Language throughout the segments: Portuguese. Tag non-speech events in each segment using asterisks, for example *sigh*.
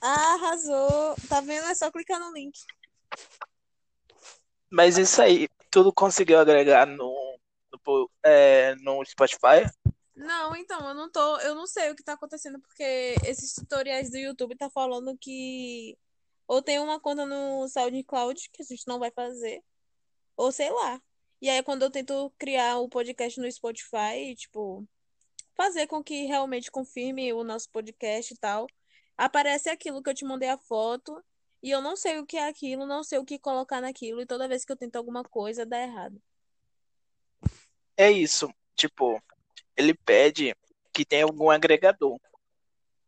Ah, arrasou. Tá vendo? É só clicar no link. Mas isso aí, tudo conseguiu agregar no, no, é, no Spotify? Não, então, eu não tô, eu não sei o que tá acontecendo, porque esses tutoriais do YouTube tá falando que ou tem uma conta no SoundCloud que a gente não vai fazer, ou sei lá. E aí, quando eu tento criar o podcast no Spotify, tipo, fazer com que realmente confirme o nosso podcast e tal, aparece aquilo que eu te mandei a foto, e eu não sei o que é aquilo, não sei o que colocar naquilo, e toda vez que eu tento alguma coisa, dá errado. É isso. Tipo, ele pede que tenha algum agregador.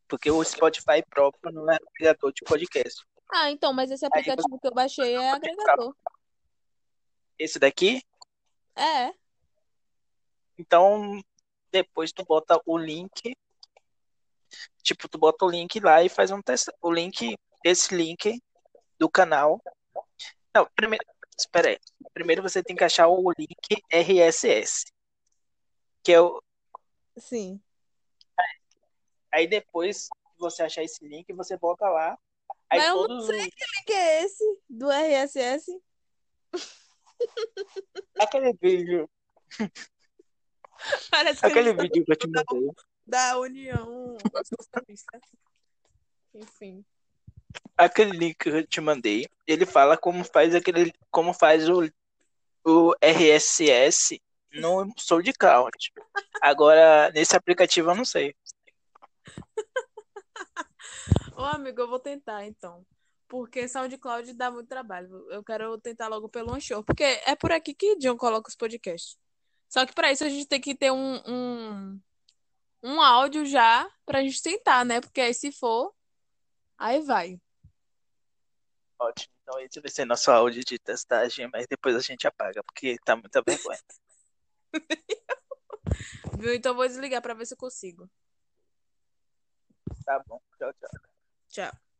Porque o Spotify próprio não é agregador de podcast. Ah, então, mas esse aplicativo que eu baixei é agregador. Esse daqui? É. Então, depois tu bota o link. Tipo, tu bota o link lá e faz um teste. O link, esse link do canal. Não, primeiro. Espera aí. Primeiro você tem que achar o link RSS. Que é o. Sim. Aí depois você achar esse link, você bota lá. Aí Mas eu não sei os- que link é esse do RSS. Aquele vídeo. *laughs* Parece que Aquele ele vídeo que eu te da, mandei. da União Socialista. Enfim. Aquele link que eu te mandei, ele fala como faz aquele. como faz o, o RSS no SoundCloud. Agora, nesse aplicativo eu não sei. *laughs* Ô, amigo, eu vou tentar então. Porque SoundCloud dá muito trabalho. Eu quero tentar logo pelo Anchor. Porque é por aqui que John coloca os podcasts. Só que para isso a gente tem que ter um, um, um áudio já pra gente tentar, né? Porque aí se for, aí vai. Ótimo. Então esse vai ser nosso áudio de testagem, mas depois a gente apaga, porque tá muita vergonha. *laughs* Viu? Então eu vou desligar pra ver se eu consigo. Tá bom. Tchau, tchau. Tchau.